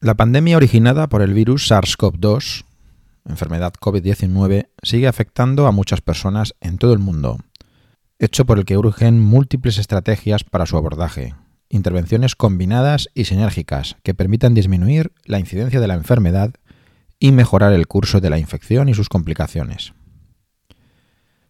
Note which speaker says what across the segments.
Speaker 1: La pandemia originada por el virus SARS-CoV-2, enfermedad COVID-19, sigue afectando a muchas personas en todo el mundo, hecho por el que urgen múltiples estrategias para su abordaje, intervenciones combinadas y sinérgicas que permitan disminuir la incidencia de la enfermedad y mejorar el curso de la infección y sus complicaciones.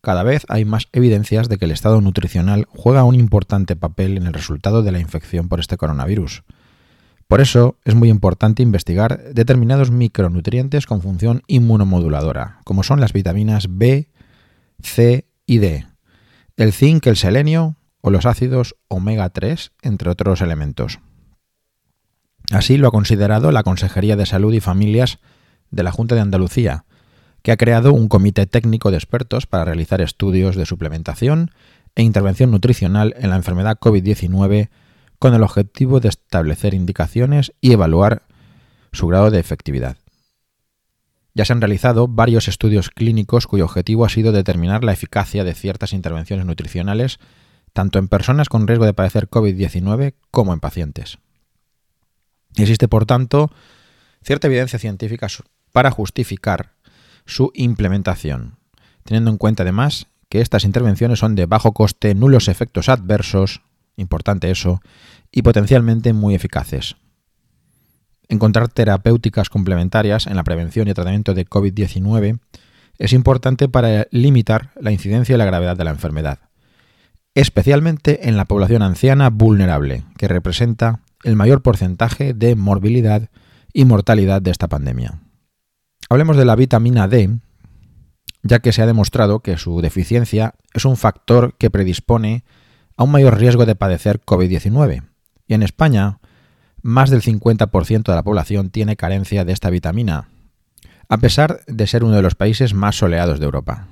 Speaker 1: Cada vez hay más evidencias de que el estado nutricional juega un importante papel en el resultado de la infección por este coronavirus. Por eso es muy importante investigar determinados micronutrientes con función inmunomoduladora, como son las vitaminas B, C y D, el zinc, el selenio o los ácidos omega 3, entre otros elementos. Así lo ha considerado la Consejería de Salud y Familias de la Junta de Andalucía, que ha creado un comité técnico de expertos para realizar estudios de suplementación e intervención nutricional en la enfermedad COVID-19 con el objetivo de establecer indicaciones y evaluar su grado de efectividad. Ya se han realizado varios estudios clínicos cuyo objetivo ha sido determinar la eficacia de ciertas intervenciones nutricionales tanto en personas con riesgo de padecer COVID-19 como en pacientes. Existe, por tanto, cierta evidencia científica para justificar su implementación, teniendo en cuenta además que estas intervenciones son de bajo coste, nulos efectos adversos, importante eso, y potencialmente muy eficaces. Encontrar terapéuticas complementarias en la prevención y tratamiento de COVID-19 es importante para limitar la incidencia y la gravedad de la enfermedad, especialmente en la población anciana vulnerable, que representa el mayor porcentaje de morbilidad y mortalidad de esta pandemia. Hablemos de la vitamina D, ya que se ha demostrado que su deficiencia es un factor que predispone a un mayor riesgo de padecer COVID-19. En España, más del 50% de la población tiene carencia de esta vitamina, a pesar de ser uno de los países más soleados de Europa.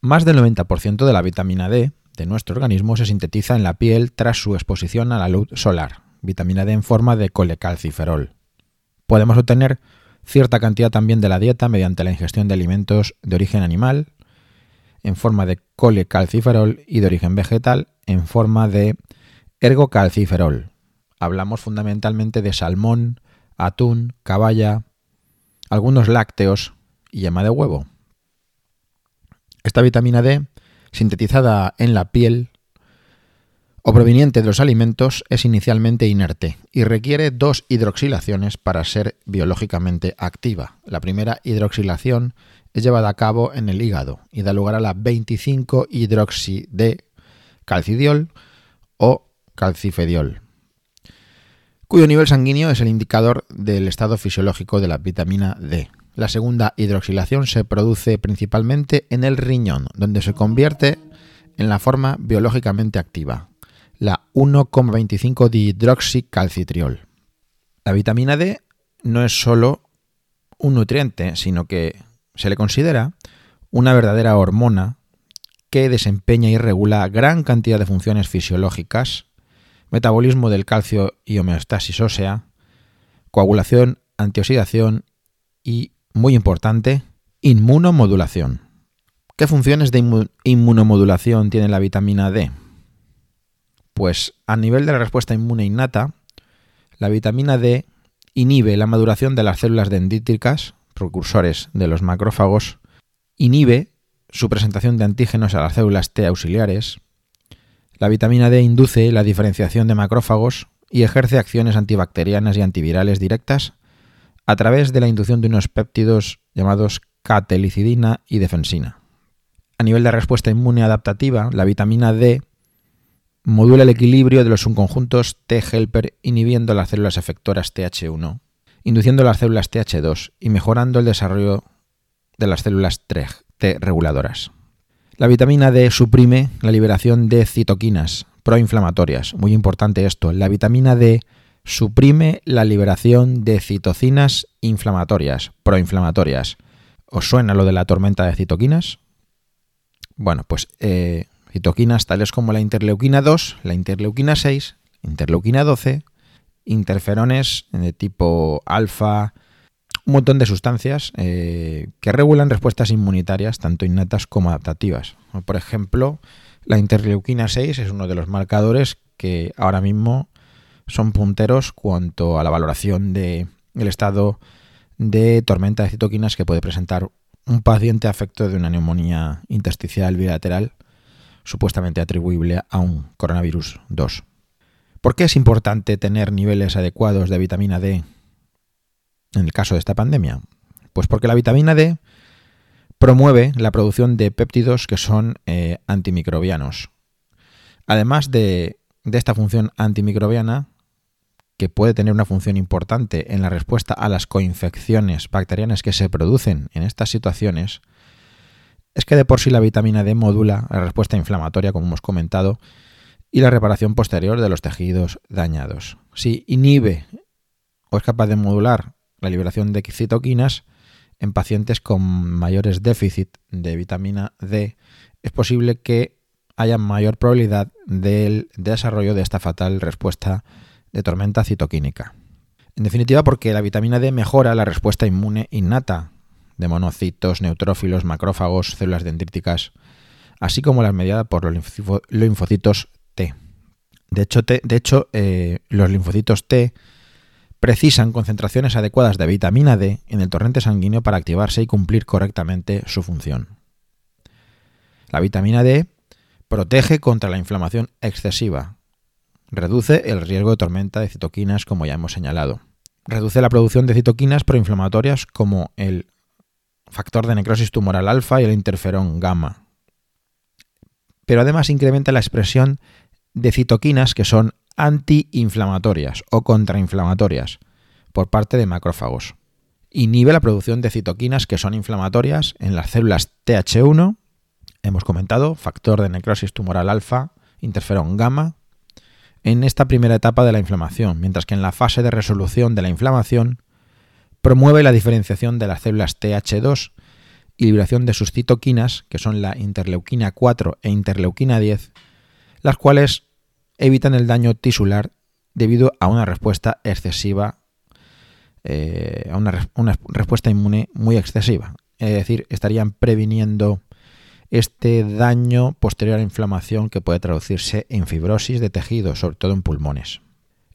Speaker 1: Más del 90% de la vitamina D de nuestro organismo se sintetiza en la piel tras su exposición a la luz solar, vitamina D en forma de colecalciferol. Podemos obtener cierta cantidad también de la dieta mediante la ingestión de alimentos de origen animal en forma de colecalciferol y de origen vegetal en forma de ergocalciferol. Hablamos fundamentalmente de salmón, atún, caballa, algunos lácteos y yema de huevo. Esta vitamina D, sintetizada en la piel, o proveniente de los alimentos es inicialmente inerte y requiere dos hidroxilaciones para ser biológicamente activa. La primera hidroxilación es llevada a cabo en el hígado y da lugar a la 25 hidroxi de calcidiol o calcifediol, cuyo nivel sanguíneo es el indicador del estado fisiológico de la vitamina D. La segunda hidroxilación se produce principalmente en el riñón, donde se convierte en la forma biológicamente activa, la 1,25 dihidroxicalcitriol. La vitamina D no es solo un nutriente, sino que se le considera una verdadera hormona que desempeña y regula gran cantidad de funciones fisiológicas, metabolismo del calcio y homeostasis ósea, coagulación, antioxidación y, muy importante, inmunomodulación. ¿Qué funciones de inmunomodulación tiene la vitamina D? Pues a nivel de la respuesta inmune innata, la vitamina D inhibe la maduración de las células dendríticas, precursores de los macrófagos, inhibe su presentación de antígenos a las células T auxiliares. La vitamina D induce la diferenciación de macrófagos y ejerce acciones antibacterianas y antivirales directas a través de la inducción de unos péptidos llamados catelicidina y defensina. A nivel de respuesta inmune adaptativa, la vitamina D modula el equilibrio de los subconjuntos T-helper inhibiendo las células efectoras TH1, induciendo las células TH2 y mejorando el desarrollo de las células T reguladoras. La vitamina D suprime la liberación de citoquinas proinflamatorias. Muy importante esto. La vitamina D suprime la liberación de citocinas inflamatorias, proinflamatorias. ¿Os suena lo de la tormenta de citoquinas? Bueno, pues eh, citoquinas tales como la interleuquina 2, la interleuquina 6, interleuquina 12, interferones de tipo alfa, montón de sustancias eh, que regulan respuestas inmunitarias tanto innatas como adaptativas. Por ejemplo, la interleuquina 6 es uno de los marcadores que ahora mismo son punteros cuanto a la valoración del estado de tormenta de citoquinas que puede presentar un paciente afecto de una neumonía intersticial bilateral supuestamente atribuible a un coronavirus 2. ¿Por qué es importante tener niveles adecuados de vitamina D en el caso de esta pandemia? Pues porque la vitamina D promueve la producción de péptidos que son eh, antimicrobianos. Además de, de esta función antimicrobiana, que puede tener una función importante en la respuesta a las coinfecciones bacterianas que se producen en estas situaciones, es que de por sí la vitamina D modula la respuesta inflamatoria, como hemos comentado, y la reparación posterior de los tejidos dañados. Si inhibe o es capaz de modular la liberación de citoquinas en pacientes con mayores déficit de vitamina D, es posible que haya mayor probabilidad del desarrollo de esta fatal respuesta de tormenta citoquínica. En definitiva, porque la vitamina D mejora la respuesta inmune innata de monocitos, neutrófilos, macrófagos, células dendríticas, así como las mediadas por los linfocitos T. De hecho, de hecho eh, los linfocitos T precisan concentraciones adecuadas de vitamina D en el torrente sanguíneo para activarse y cumplir correctamente su función. La vitamina D protege contra la inflamación excesiva, reduce el riesgo de tormenta de citoquinas como ya hemos señalado, reduce la producción de citoquinas proinflamatorias como el factor de necrosis tumoral alfa y el interferón gamma. Pero además incrementa la expresión de citoquinas que son antiinflamatorias o contrainflamatorias por parte de macrófagos. Inhibe la producción de citoquinas que son inflamatorias en las células TH1, hemos comentado, factor de necrosis tumoral alfa, interferón gamma, en esta primera etapa de la inflamación, mientras que en la fase de resolución de la inflamación promueve la diferenciación de las células TH2 y liberación de sus citoquinas, que son la interleuquina 4 e interleuquina 10, las cuales evitan el daño tisular debido a una respuesta excesiva, eh, a una, respuesta inmune muy excesiva. Es decir, estarían previniendo este daño posterior a la inflamación que puede traducirse en fibrosis de tejido, sobre todo en pulmones.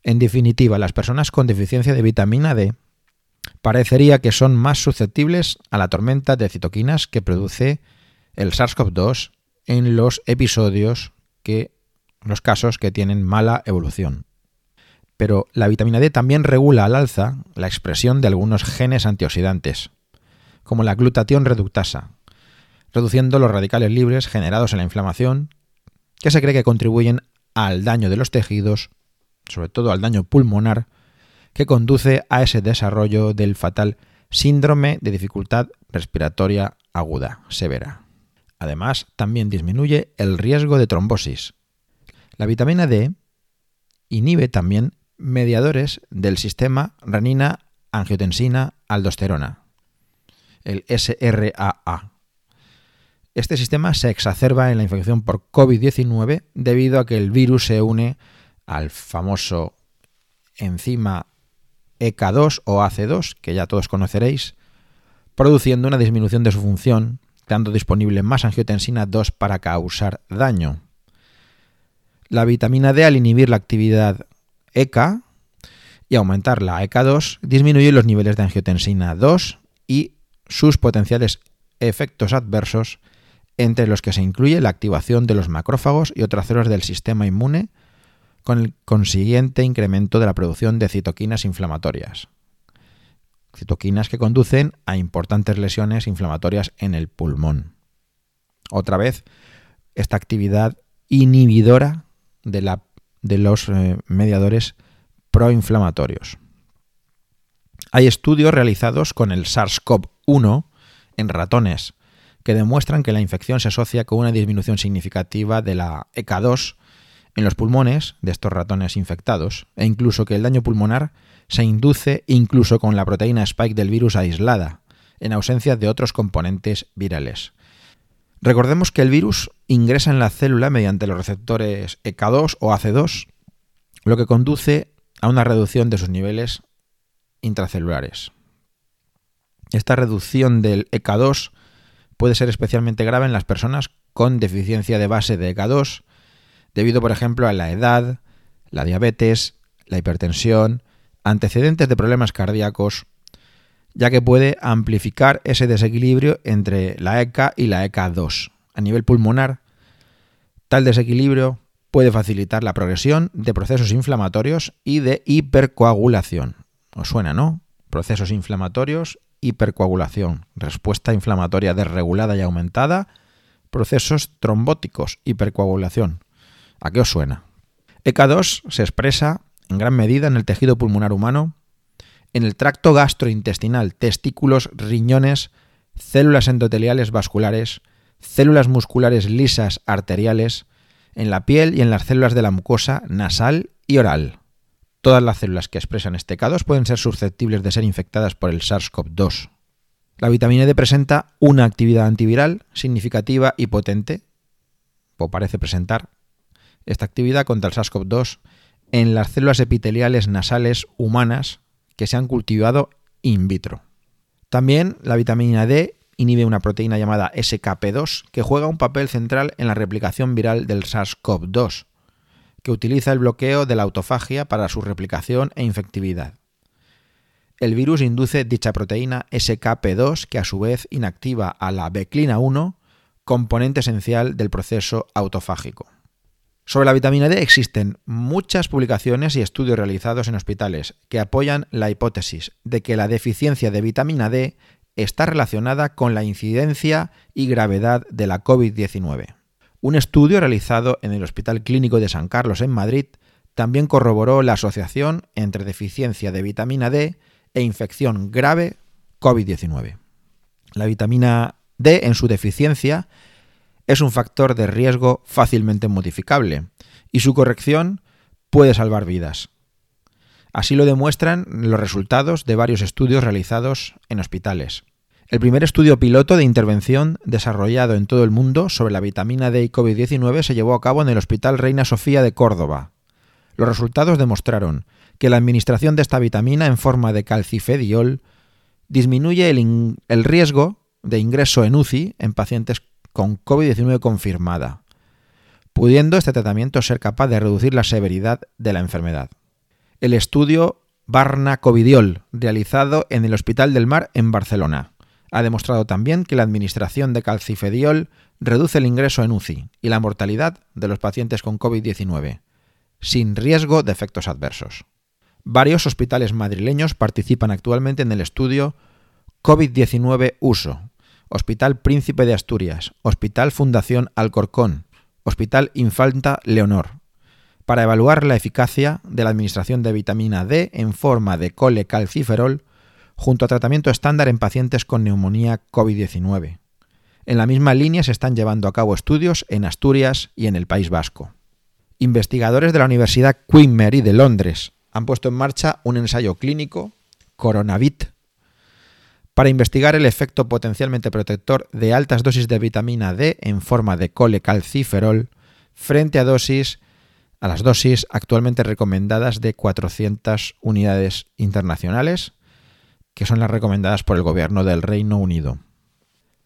Speaker 1: En definitiva, las personas con deficiencia de vitamina D parecería que son más susceptibles a la tormenta de citoquinas que produce el SARS-CoV-2 en los episodios que los casos que tienen mala evolución. Pero la vitamina D también regula al alza la expresión de algunos genes antioxidantes, como la glutatión reductasa, reduciendo los radicales libres generados en la inflamación, que se cree que contribuyen al daño de los tejidos, sobre todo al daño pulmonar, que conduce a ese desarrollo del fatal síndrome de dificultad respiratoria aguda, severa. Además, también disminuye el riesgo de trombosis. La vitamina D inhibe también mediadores del sistema renina-angiotensina-aldosterona, el SRAA. Este sistema se exacerba en la infección por COVID-19 debido a que el virus se une al famoso enzima EK2 o AC2, que ya todos conoceréis, produciendo una disminución de su función, dando disponible más angiotensina 2 para causar daño. La vitamina D al inhibir la actividad EK y aumentar la EK2 disminuye los niveles de angiotensina 2 y sus potenciales efectos adversos, entre los que se incluye la activación de los macrófagos y otras células del sistema inmune, con el consiguiente incremento de la producción de citoquinas inflamatorias. Citoquinas que conducen a importantes lesiones inflamatorias en el pulmón. Otra vez, esta actividad inhibidora de, la, de los eh, mediadores proinflamatorios. Hay estudios realizados con el SARS-CoV-1 en ratones que demuestran que la infección se asocia con una disminución significativa de la EK2 en los pulmones de estos ratones infectados e incluso que el daño pulmonar se induce incluso con la proteína spike del virus aislada, en ausencia de otros componentes virales. Recordemos que el virus ingresa en la célula mediante los receptores EK2 o AC2, lo que conduce a una reducción de sus niveles intracelulares. Esta reducción del EK2 puede ser especialmente grave en las personas con deficiencia de base de EK2, debido por ejemplo a la edad, la diabetes, la hipertensión, antecedentes de problemas cardíacos, ya que puede amplificar ese desequilibrio entre la ECA y la ECA2. A nivel pulmonar, tal desequilibrio puede facilitar la progresión de procesos inflamatorios y de hipercoagulación. ¿Os suena, no? Procesos inflamatorios, hipercoagulación, respuesta inflamatoria desregulada y aumentada, procesos trombóticos, hipercoagulación. ¿A qué os suena? ECA2 se expresa en gran medida en el tejido pulmonar humano, en el tracto gastrointestinal, testículos, riñones, células endoteliales vasculares, células musculares lisas arteriales, en la piel y en las células de la mucosa nasal y oral. Todas las células que expresan este K2 pueden ser susceptibles de ser infectadas por el SARS-CoV-2. La vitamina D presenta una actividad antiviral significativa y potente, o parece presentar, esta actividad contra el SARS-CoV-2 en las células epiteliales nasales humanas que se han cultivado in vitro. También la vitamina D inhibe una proteína llamada SKP2 que juega un papel central en la replicación viral del SARS-CoV-2, que utiliza el bloqueo de la autofagia para su replicación e infectividad. El virus induce dicha proteína SKP2 que a su vez inactiva a la beclina 1, componente esencial del proceso autofágico. Sobre la vitamina D existen muchas publicaciones y estudios realizados en hospitales que apoyan la hipótesis de que la deficiencia de vitamina D está relacionada con la incidencia y gravedad de la COVID-19. Un estudio realizado en el Hospital Clínico de San Carlos en Madrid también corroboró la asociación entre deficiencia de vitamina D e infección grave COVID-19. La vitamina D en su deficiencia es un factor de riesgo fácilmente modificable y su corrección puede salvar vidas. Así lo demuestran los resultados de varios estudios realizados en hospitales. El primer estudio piloto de intervención desarrollado en todo el mundo sobre la vitamina D y COVID-19 se llevó a cabo en el Hospital Reina Sofía de Córdoba. Los resultados demostraron que la administración de esta vitamina en forma de calcifediol disminuye el, riesgo de ingreso en UCI en pacientes con COVID-19 confirmada, pudiendo este tratamiento ser capaz de reducir la severidad de la enfermedad. El estudio Barna-Covidiol, realizado en el Hospital del Mar en Barcelona, ha demostrado también que la administración de calcifediol reduce el ingreso en UCI y la mortalidad de los pacientes con COVID-19, sin riesgo de efectos adversos. Varios hospitales madrileños participan actualmente en el estudio COVID-19 Uso, Hospital Príncipe de Asturias, Hospital Fundación Alcorcón, Hospital Infanta Leonor, para evaluar la eficacia de la administración de vitamina D en forma de colecalciferol junto a tratamiento estándar en pacientes con neumonía COVID-19. En la misma línea se están llevando a cabo estudios en Asturias y en el País Vasco. Investigadores de la Universidad Queen Mary de Londres han puesto en marcha un ensayo clínico, Coronavit, para investigar el efecto potencialmente protector de altas dosis de vitamina D en forma de colecalciferol frente a las dosis actualmente recomendadas de 400 unidades internacionales, que son las recomendadas por el gobierno del Reino Unido.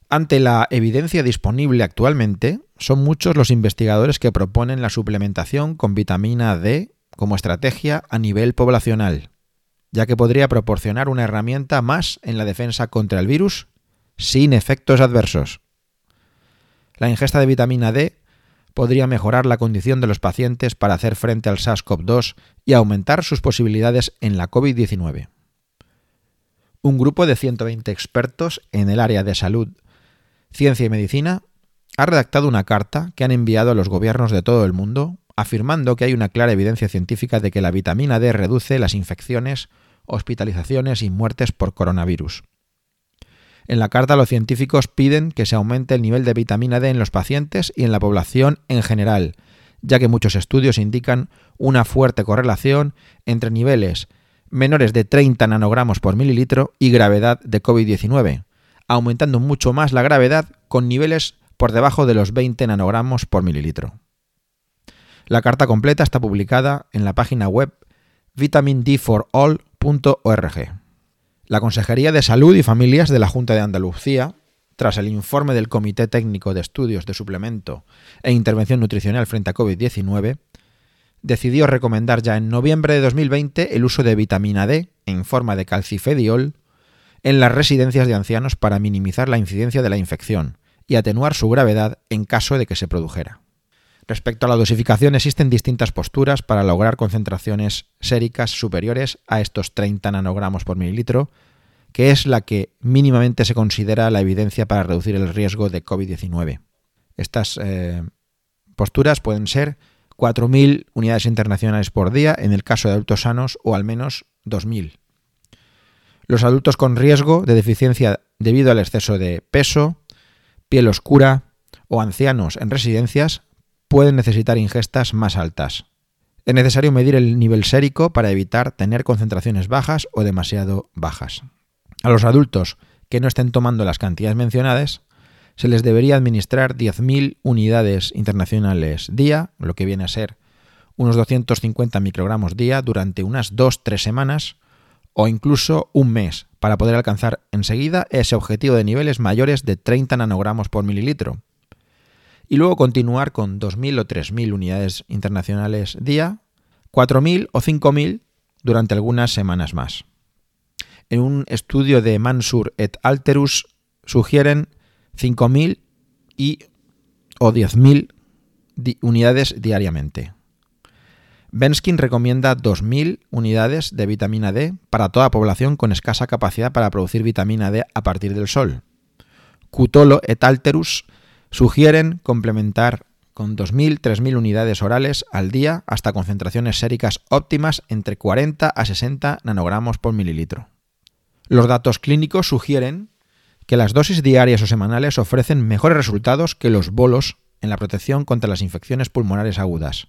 Speaker 1: Ante la evidencia disponible actualmente, son muchos los investigadores que proponen la suplementación con vitamina D como estrategia a nivel poblacional ya que podría proporcionar una herramienta más en la defensa contra el virus sin efectos adversos. La ingesta de vitamina D podría mejorar la condición de los pacientes para hacer frente al SARS-CoV-2 y aumentar sus posibilidades en la COVID-19. Un grupo de 120 expertos en el área de salud, ciencia y medicina ha redactado una carta que han enviado a los gobiernos de todo el mundo afirmando que hay una clara evidencia científica de que la vitamina D reduce las infecciones, hospitalizaciones y muertes por coronavirus. En la carta los científicos piden que se aumente el nivel de vitamina D en los pacientes y en la población en general, ya que muchos estudios indican una fuerte correlación entre niveles menores de 30 nanogramos por mililitro y gravedad de COVID-19, aumentando mucho más la gravedad con niveles por debajo de los 20 nanogramos por mililitro. La carta completa está publicada en la página web vitaminD4all.org. La Consejería de Salud y Familias de la Junta de Andalucía, tras el informe del Comité Técnico de Estudios de Suplemento e Intervención Nutricional frente a COVID-19, decidió recomendar ya en noviembre de 2020 el uso de vitamina D en forma de calcifediol en las residencias de ancianos para minimizar la incidencia de la infección y atenuar su gravedad en caso de que se produjera. Respecto a la dosificación existen distintas posturas para lograr concentraciones séricas superiores a estos 30 nanogramos por mililitro, que es la que mínimamente se considera la evidencia para reducir el riesgo de COVID-19. Estas eh, posturas pueden ser 4.000 unidades internacionales por día en el caso de adultos sanos o al menos 2.000. Los adultos con riesgo de deficiencia debido al exceso de peso, piel oscura o ancianos en residencias pueden necesitar ingestas más altas. Es necesario medir el nivel sérico para evitar tener concentraciones bajas o demasiado bajas. A los adultos que no estén tomando las cantidades mencionadas, se les debería administrar 10.000 unidades internacionales día, lo que viene a ser unos 250 microgramos día durante unas 2-3 semanas o incluso un mes para poder alcanzar enseguida ese objetivo de niveles mayores de 30 nanogramos por mililitro. Y luego continuar con 2.000 o 3.000 unidades internacionales día, 4.000 o 5.000 durante algunas semanas más. En un estudio de Mansur et Alterus sugieren 5.000 y o 10.000 unidades diariamente. Benskin recomienda 2.000 unidades de vitamina D para toda población con escasa capacidad para producir vitamina D a partir del sol. Cutolo et Alterus sugieren complementar con 2.000-3.000 unidades orales al día hasta concentraciones séricas óptimas entre 40 a 60 nanogramos por mililitro. Los datos clínicos sugieren que las dosis diarias o semanales ofrecen mejores resultados que los bolos en la protección contra las infecciones pulmonares agudas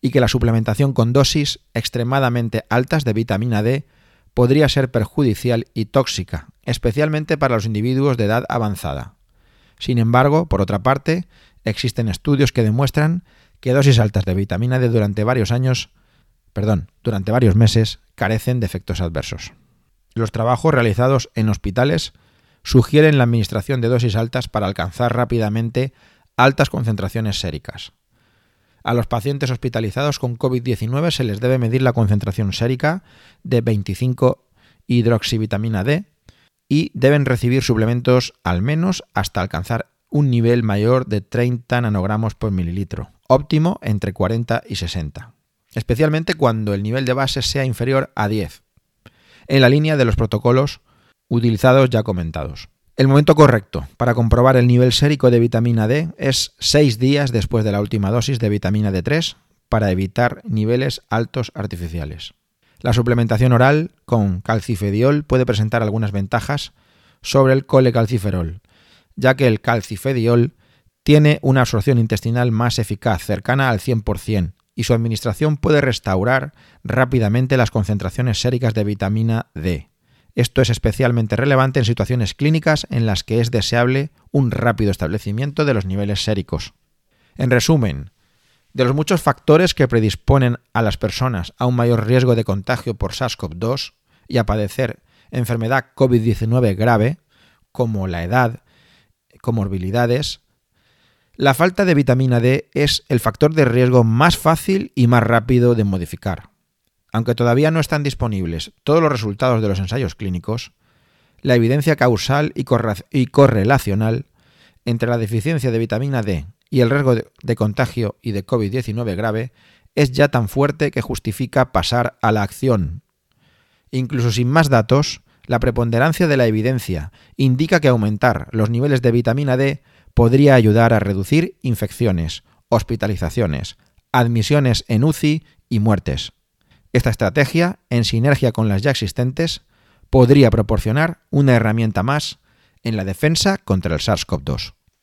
Speaker 1: y que la suplementación con dosis extremadamente altas de vitamina D podría ser perjudicial y tóxica, especialmente para los individuos de edad avanzada. Sin embargo, por otra parte, existen estudios que demuestran que dosis altas de vitamina D durante varios años, perdón, durante varios meses carecen de efectos adversos. Los trabajos realizados en hospitales sugieren la administración de dosis altas para alcanzar rápidamente altas concentraciones séricas. A los pacientes hospitalizados con COVID-19 se les debe medir la concentración sérica de 25 hidroxivitamina D y deben recibir suplementos al menos hasta alcanzar un nivel mayor de 30 nanogramos por mililitro, óptimo entre 40 y 60, especialmente cuando el nivel de base sea inferior a 10, en la línea de los protocolos utilizados ya comentados. El momento correcto para comprobar el nivel sérico de vitamina D es 6 días después de la última dosis de vitamina D3 para evitar niveles altos artificiales. La suplementación oral con calcifediol puede presentar algunas ventajas sobre el colecalciferol, ya que el calcifediol tiene una absorción intestinal más eficaz, cercana al 100%, y su administración puede restaurar rápidamente las concentraciones séricas de vitamina D. Esto es especialmente relevante en situaciones clínicas en las que es deseable un rápido establecimiento de los niveles séricos. En resumen, de los muchos factores que predisponen a las personas a un mayor riesgo de contagio por SARS-CoV-2 y a padecer enfermedad COVID-19 grave, como la edad, comorbilidades, la falta de vitamina D es el factor de riesgo más fácil y más rápido de modificar. Aunque todavía no están disponibles todos los resultados de los ensayos clínicos, la evidencia causal y, correlacional entre la deficiencia de vitamina D y el riesgo de contagio y de COVID-19 grave es ya tan fuerte que justifica pasar a la acción. Incluso sin más datos, la preponderancia de la evidencia indica que aumentar los niveles de vitamina D podría ayudar a reducir infecciones, hospitalizaciones, admisiones en UCI y muertes. Esta estrategia, en sinergia con las ya existentes, podría proporcionar una herramienta más en la defensa contra el SARS-CoV-2.